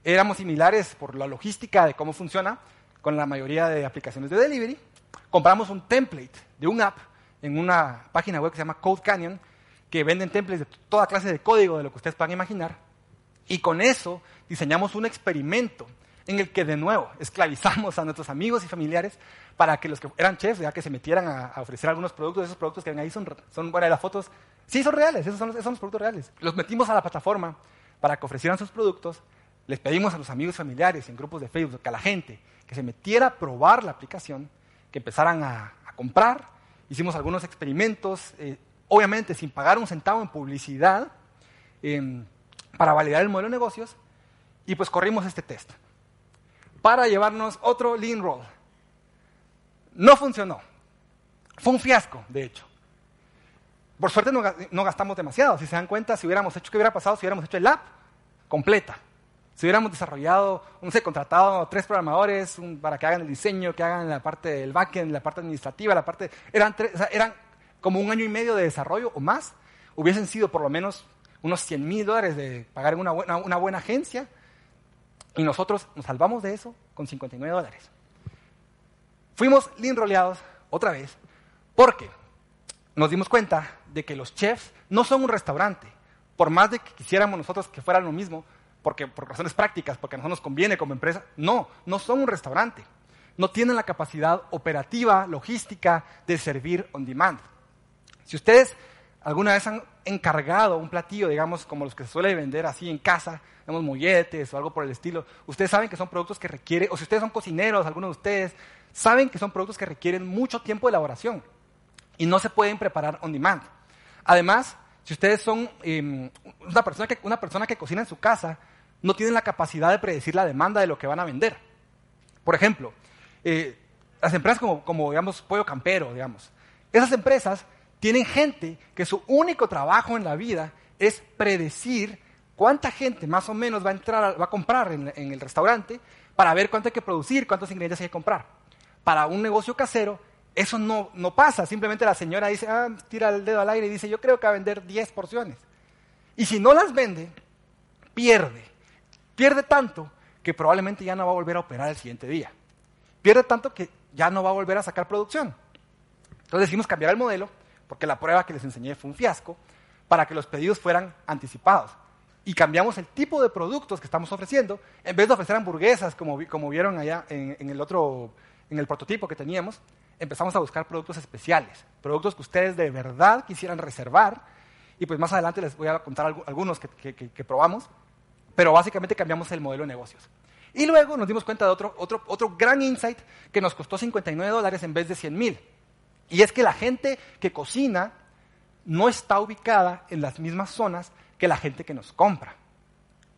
Éramos similares por la logística de cómo funciona con la mayoría de aplicaciones de delivery. Compramos un template de un app en una página web que se llama Code Canyon, que venden templates de toda clase de código, de lo que ustedes puedan imaginar. Y con eso diseñamos un experimento en el que de nuevo esclavizamos a nuestros amigos y familiares para que los que eran chefs, ya que se metieran a, ofrecer algunos productos, esos productos que ven ahí son, son bueno, las fotos, sí son reales, esos son, esos son productos reales. Los metimos a la plataforma para que ofrecieran sus productos, les pedimos a los amigos y familiares en grupos de Facebook, que a la gente que se metiera a probar la aplicación, que empezaran a, a comprar, hicimos algunos experimentos, eh, obviamente sin pagar un centavo en publicidad, eh, para validar el modelo de negocios, y pues corrimos este test para llevarnos otro lean roll. No funcionó. Fue un fiasco, de hecho. Por suerte no, gastamos demasiado. Si se dan cuenta, si hubiéramos hecho, ¿qué hubiera pasado si hubiéramos hecho el app completa? Si hubiéramos desarrollado, no sé, contratado tres programadores para que hagan el diseño, que hagan la parte del backend, la parte administrativa, la parte... Eran, tres, o sea, eran como un año y medio de desarrollo o más, hubiesen sido por lo menos unos 100 mil dólares de pagar una buena, una buena agencia, y nosotros nos salvamos de eso con 59 dólares. Fuimos lean roleados otra vez, porque nos dimos cuenta de que los chefs no son un restaurante. Por más de que quisiéramos nosotros que fueran lo mismo, porque por razones prácticas, porque a nosotros nos conviene como empresa, no, no son un restaurante. No tienen la capacidad operativa, logística de servir on demand. Si ustedes alguna vez han encargado un platillo, digamos, como los que se suele vender así en casa, digamos, molletes o algo por el estilo, ustedes saben que son productos que requieren, o si ustedes son cocineros, algunos de ustedes, saben que son productos que requieren mucho tiempo de elaboración y no se pueden preparar on demand. Además, si ustedes son em, una, persona que, una persona que cocina en su casa, no tienen la capacidad de predecir la demanda de lo que van a vender. Por ejemplo, eh, las empresas como, como, digamos, Pollo Campero, digamos, esas empresas tienen gente que su único trabajo en la vida es predecir cuánta gente más o menos va a entrar, va a comprar en, en el restaurante para ver cuánto hay que producir, cuántos ingredientes hay que comprar. Para un negocio casero, eso no, no pasa. Simplemente la señora dice, ah, tira el dedo al aire y dice, yo creo que va a vender 10 porciones. Y si no las vende, pierde. Pierde tanto que probablemente ya no va a volver a operar el siguiente día. Pierde tanto que ya no va a volver a sacar producción. Entonces decidimos cambiar el modelo, porque la prueba que les enseñé fue un fiasco, para que los pedidos fueran anticipados. Y cambiamos el tipo de productos que estamos ofreciendo. En vez de ofrecer hamburguesas, como, como vieron allá en, el otro, en el prototipo que teníamos, empezamos a buscar productos especiales, productos que ustedes de verdad quisieran reservar. Y pues más adelante les voy a contar algunos que probamos pero básicamente cambiamos el modelo de negocios. Y luego nos dimos cuenta de otro, otro, otro gran insight que nos costó 59 dólares en vez de 100 mil. Y es que la gente que cocina no está ubicada en las mismas zonas que la gente que nos compra.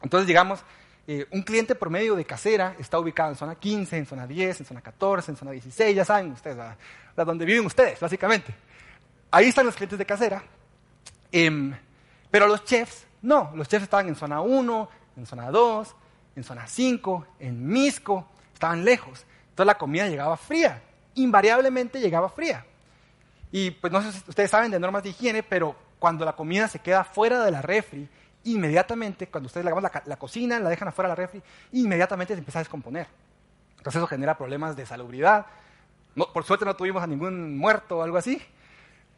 Entonces, digamos, eh, un cliente promedio de casera está ubicado en zona 15, en zona 10, en zona 14, en zona 16, ya saben ustedes, la, donde viven ustedes, básicamente. Ahí están los clientes de casera. Em, pero los chefs, no, los chefs estaban en zona 1, en zona 2, en zona 5, en Misco, estaban lejos. Entonces la comida llegaba fría, invariablemente llegaba fría. Y pues no sé si ustedes saben de normas de higiene, pero cuando la comida se queda fuera de la refri, inmediatamente, cuando ustedes la, la, cocinan, la dejan afuera de la refri, inmediatamente se empieza a descomponer. Entonces eso genera problemas de salubridad. por suerte no tuvimos a ningún muerto o algo así,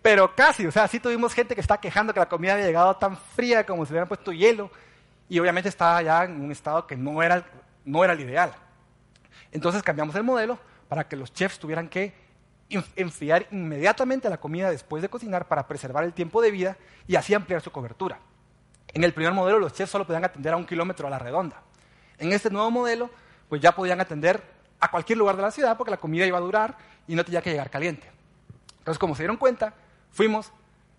pero casi, o sea, sí tuvimos gente que está quejando que la comida había llegado tan fría como si hubieran puesto hielo y obviamente estaba ya en un estado que no era, no era el ideal. Entonces cambiamos el modelo para que los chefs tuvieran que enfriar inmediatamente la comida después de cocinar para preservar el tiempo de vida y así ampliar su cobertura. En el primer modelo los chefs solo podían atender a un kilómetro a la redonda. En este nuevo modelo, pues ya podían atender a cualquier lugar de la ciudad porque la comida iba a durar y no tenía que llegar caliente. Entonces, como se dieron cuenta, fuimos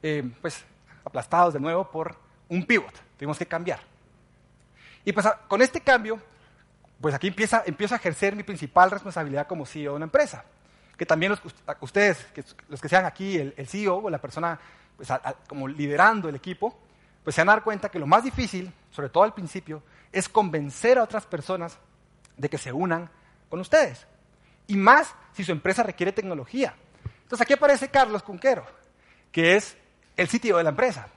eh, pues, aplastados de nuevo por un pivot. Tuvimos que cambiar. Y pues con este cambio, pues aquí empieza, empiezo a ejercer mi principal responsabilidad como CEO de una empresa. Que también los, ustedes, los que sean aquí el, CEO o la persona pues, como liderando el equipo, pues se van a dar cuenta que lo más difícil, sobre todo al principio, es convencer a otras personas de que se unan con ustedes. Y más si su empresa requiere tecnología. Entonces aquí aparece Carlos Cunquero, que es el sitio de la empresa.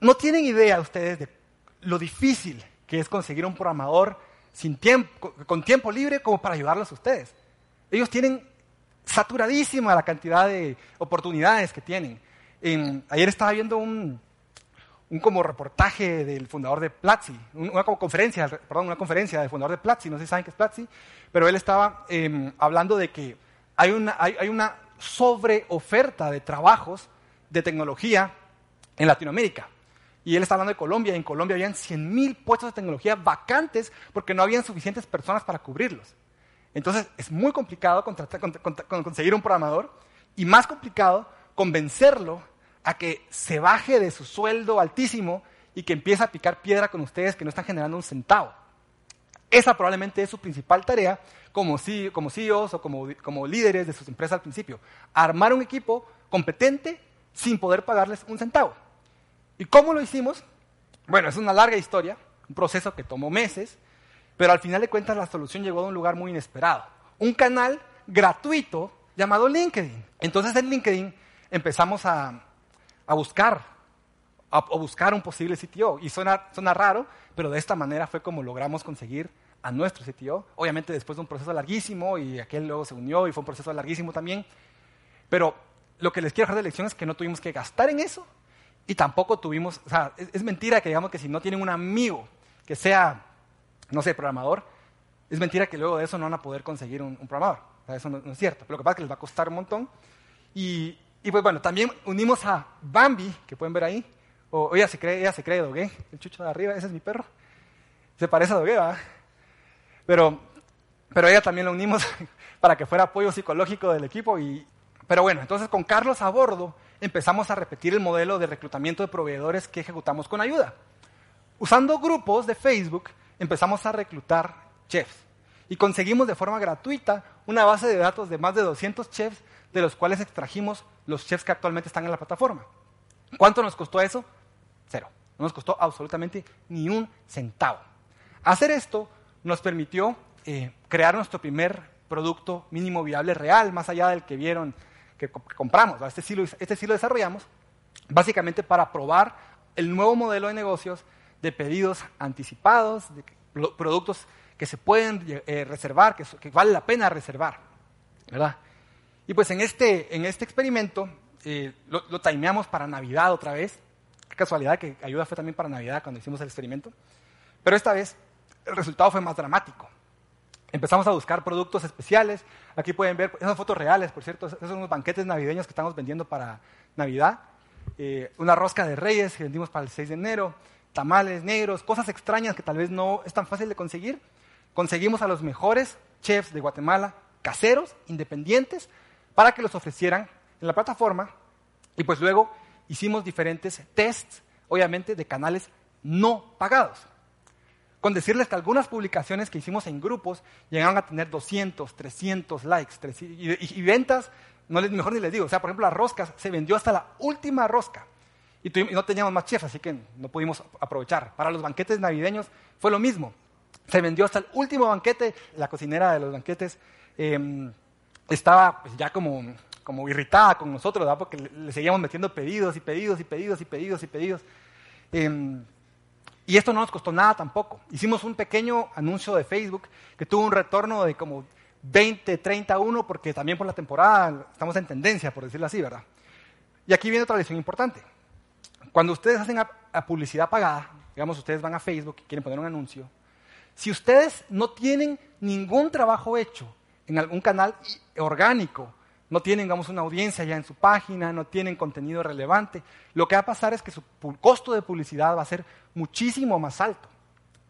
No tienen idea ustedes de lo difícil que es conseguir un programador sin tiempo, con tiempo libre como para ayudarlos a ustedes. Ellos tienen saturadísima la cantidad de oportunidades que tienen. ayer estaba viendo un, como reportaje del fundador de Platzi, una conferencia, perdón, una conferencia del fundador de Platzi, no sé si saben qué es Platzi, pero él estaba em, hablando de que hay una, hay, hay una sobreoferta de trabajos de tecnología en Latinoamérica. Y él está hablando de Colombia, y en Colombia habían 100.000 puestos de tecnología vacantes porque no habían suficientes personas para cubrirlos. Entonces es muy complicado conseguir un programador y más complicado convencerlo a que se baje de su sueldo altísimo y que empiece a picar piedra con ustedes que no están generando un centavo. Esa probablemente es su principal tarea como, como CEOs o como, como líderes de sus empresas al principio. Armar un equipo competente sin poder pagarles un centavo. ¿Y cómo lo hicimos? Bueno, es una larga historia, un proceso que tomó meses, pero al final de cuentas la solución llegó de un lugar muy inesperado. Un canal gratuito llamado LinkedIn. Entonces en LinkedIn empezamos a, buscar, a, buscar un posible CTO. Y suena, suena raro, pero de esta manera fue como logramos conseguir a nuestro CTO. Obviamente después de un proceso larguísimo y aquel luego se unió y fue un proceso larguísimo también. Pero lo que les quiero dejar de lección es que no tuvimos que gastar en eso y tampoco tuvimos, o sea, es, mentira que digamos que si no tienen un amigo que sea, no sé, programador, es mentira que luego de eso no van a poder conseguir un, programador. Eso no, es cierto. Pero lo que pasa es que les va a costar un montón. Y, y pues bueno, también unimos a Bambi, que pueden ver ahí, o ella se cree, ella se cree Dogué, el chucho de arriba, ese es mi perro. Se parece a Dogué, ¿verdad? Pero, pero ella también la unimos para que fuera apoyo psicológico del equipo. Y, pero bueno, entonces con Carlos a bordo empezamos a repetir el modelo de reclutamiento de proveedores que ejecutamos con ayuda. Usando grupos de Facebook empezamos a reclutar chefs y conseguimos de forma gratuita una base de datos de más de 200 chefs de los cuales extrajimos los chefs que actualmente están en la plataforma. ¿Cuánto nos costó eso? Cero. No nos costó absolutamente ni un centavo. Hacer esto nos permitió eh, crear nuestro primer producto mínimo viable real, más allá del que vieron que compramos. Este sí, lo, este sí lo desarrollamos, básicamente para probar el nuevo modelo de negocios de pedidos anticipados, de productos que se pueden eh, reservar, que, vale la pena reservar. ¿verdad? Y pues en este, en este experimento eh, lo, lo timeamos para Navidad otra vez. Qué casualidad que Ayuda fue también para Navidad cuando hicimos el experimento. Pero esta vez el resultado fue más dramático. Empezamos a buscar productos especiales. Aquí pueden ver, esas fotos reales, por cierto, esos son unos banquetes navideños que estamos vendiendo para Navidad. Eh, una rosca de reyes que vendimos para el 6 de enero, tamales negros, cosas extrañas que tal vez no es tan fácil de conseguir. Conseguimos a los mejores chefs de Guatemala, caseros, independientes, para que los ofrecieran en la plataforma. Y pues luego hicimos diferentes tests, obviamente, de canales no pagados con decirles que algunas publicaciones que hicimos en grupos llegaron a tener 200, 300 likes y, ventas, no les, mejor ni les digo, o sea, por ejemplo, las roscas se vendió hasta la última rosca y, no teníamos más chefs, así que no pudimos aprovechar. Para los banquetes navideños fue lo mismo, se vendió hasta el último banquete, la cocinera de los banquetes em, estaba pues, ya como, como irritada con nosotros, ¿verdad? porque le, seguíamos metiendo pedidos y pedidos y pedidos y pedidos y pedidos. Em, y esto no nos costó nada tampoco. Hicimos un pequeño anuncio de Facebook que tuvo un retorno de como 20, 31, porque también por la temporada estamos en tendencia, por decirlo así, ¿verdad? Y aquí viene otra lección importante. Cuando ustedes hacen a, publicidad pagada, digamos, ustedes van a Facebook y quieren poner un anuncio, si ustedes no tienen ningún trabajo hecho en algún canal orgánico no tienen, digamos, una audiencia ya en su página, no tienen contenido relevante, lo que va a pasar es que su costo de publicidad va a ser muchísimo más alto.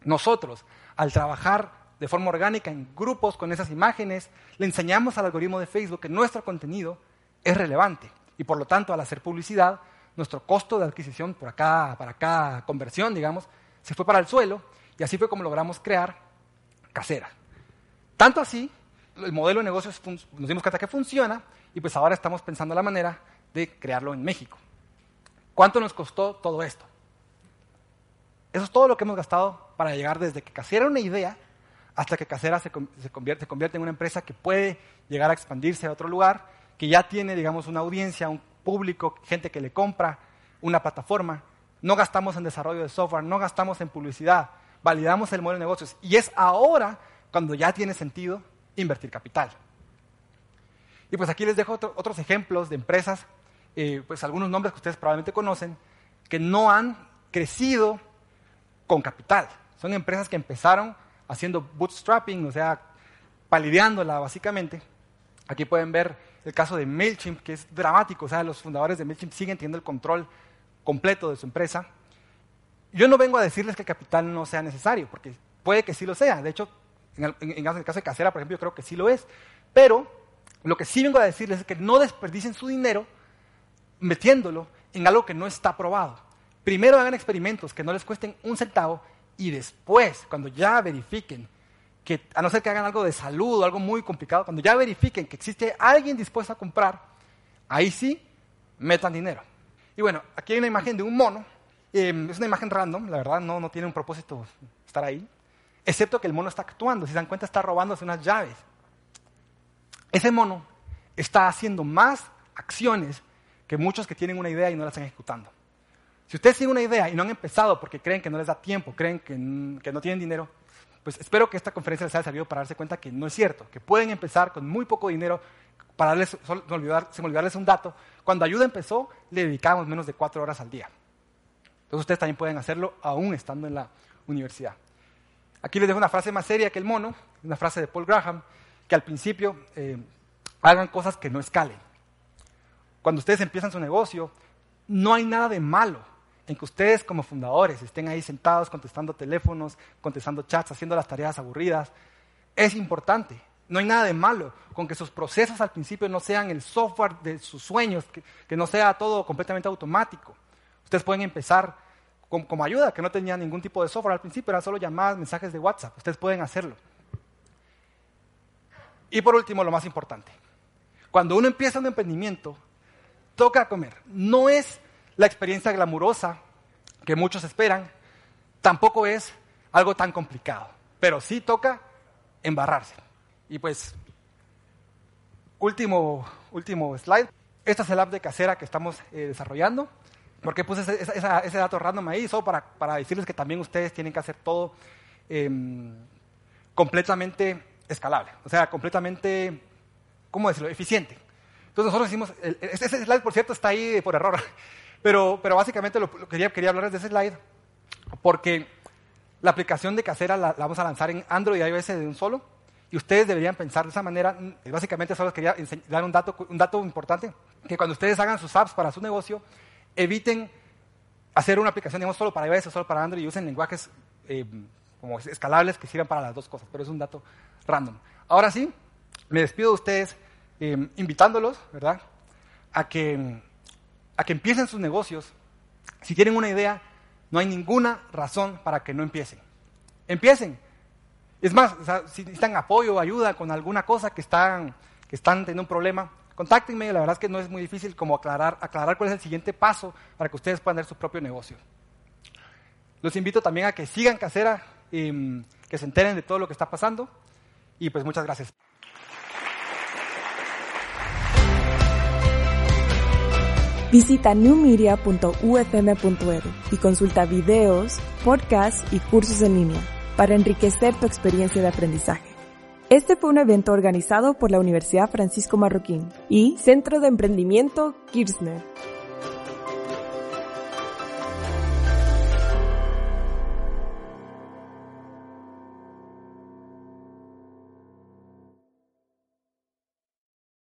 Nosotros, al trabajar de forma orgánica en grupos con esas imágenes, le enseñamos al algoritmo de Facebook que nuestro contenido es relevante y por lo tanto al hacer publicidad, nuestro costo de adquisición por acá, para cada conversión, digamos, se fue para el suelo y así fue como logramos crear casera. Tanto así el modelo de negocios nos dimos cuenta que funciona y pues ahora estamos pensando la manera de crearlo en México. ¿Cuánto nos costó todo esto? Eso es todo lo que hemos gastado para llegar desde que Casera era una idea hasta que Casera se, convierte, convierte en una empresa que puede llegar a expandirse a otro lugar, que ya tiene, digamos, una audiencia, un público, gente que le compra, una plataforma. No gastamos en desarrollo de software, no gastamos en publicidad, validamos el modelo de negocios. Y es ahora cuando ya tiene sentido invertir capital. Y pues aquí les dejo otros ejemplos de empresas, eh, pues algunos nombres que ustedes probablemente conocen, que no han crecido con capital. Son empresas que empezaron haciendo bootstrapping, o sea, palideándola básicamente. Aquí pueden ver el caso de MailChimp, que es dramático, o sea, los fundadores de MailChimp siguen teniendo el control completo de su empresa. Yo no vengo a decirles que el capital no sea necesario, porque puede que sí lo sea. De hecho, en el, caso de Casera, por ejemplo, yo creo que sí lo es. Pero lo que sí vengo a decirles es que no desperdicien su dinero metiéndolo en algo que no está probado. Primero hagan experimentos que no les cuesten un centavo y después, cuando ya verifiquen que, a no ser que hagan algo de salud o algo muy complicado, cuando ya verifiquen que existe alguien dispuesto a comprar, ahí sí metan dinero. Y bueno, aquí hay una imagen de un mono. Eh, es una imagen random, la verdad, no, no tiene un propósito estar ahí excepto que el mono está actuando, si se dan cuenta está robándose unas llaves. Ese mono está haciendo más acciones que muchos que tienen una idea y no la están ejecutando. Si ustedes tienen una idea y no han empezado porque creen que no les da tiempo, creen que, no tienen dinero, pues espero que esta conferencia les haya servido para darse cuenta que no es cierto, que pueden empezar con muy poco dinero para darles, solo- me olvidar- se me olvidó darles un dato, cuando Ayuda empezó, le dedicábamos menos de cuatro horas al día. Entonces ustedes también pueden hacerlo aún estando en la universidad. Aquí les dejo una frase más seria que el mono, una frase de Paul Graham, que al principio eh, hagan cosas que no escalen. Cuando ustedes empiezan su negocio, no hay nada de malo en que ustedes como fundadores estén ahí sentados contestando teléfonos, contestando chats, haciendo las tareas aburridas. Es importante. No hay nada de malo con que sus procesos al principio no sean el software de sus sueños, que, no sea todo completamente automático. Ustedes pueden empezar con- como ayuda, que no tenía ningún tipo de software al principio, eran solo llamadas, mensajes de WhatsApp. Ustedes pueden hacerlo. Y por último, lo más importante. Cuando uno empieza un emprendimiento, toca comer. No es la experiencia glamurosa que muchos esperan, tampoco es algo tan complicado, pero sí toca embarrarse. Y pues, último, último slide. Esta es el app de casera que estamos eh, desarrollando. ¿Por qué puse ese, esa- ese dato random ahí? Solo para, para decirles que también ustedes tienen que hacer todo em, completamente escalable, o sea, completamente, ¿cómo decirlo?, eficiente. Entonces nosotros hicimos, ese slide por cierto está ahí por error, pero, pero básicamente lo, lo quería, quería hablarles de ese slide porque la aplicación de casera la, vamos a lanzar en Android y iOS de un solo y ustedes deberían pensar de esa manera, mm, básicamente solo les quería dar un dato, un dato importante, que cuando ustedes hagan sus apps para su negocio, eviten hacer una aplicación, digamos, solo para iOS o solo para Android y usen lenguajes eh, como escalables que sirvan para las dos cosas, pero es un dato random. Ahora sí, me despido de ustedes eh, invitándolos, ¿verdad?, a que, a que empiecen sus negocios. Si tienen una idea, no hay ninguna razón para que no empiecen. Empiecen. Es más, o si necesitan apoyo, ayuda con alguna cosa que están, que están teniendo un problema, contáctenme. La verdad es que no es muy difícil como aclarar, aclarar cuál es el siguiente paso para que ustedes puedan dar su propio negocio. Los invito también a que sigan Casera, em, que se enteren de todo lo que está pasando. Y pues muchas gracias. Visita newmedia.ufm.edu y consulta videos, podcasts y cursos en línea para enriquecer tu experiencia de aprendizaje. Este fue un evento organizado por la Universidad Francisco Marroquín y Centro de Emprendimiento Kirchner.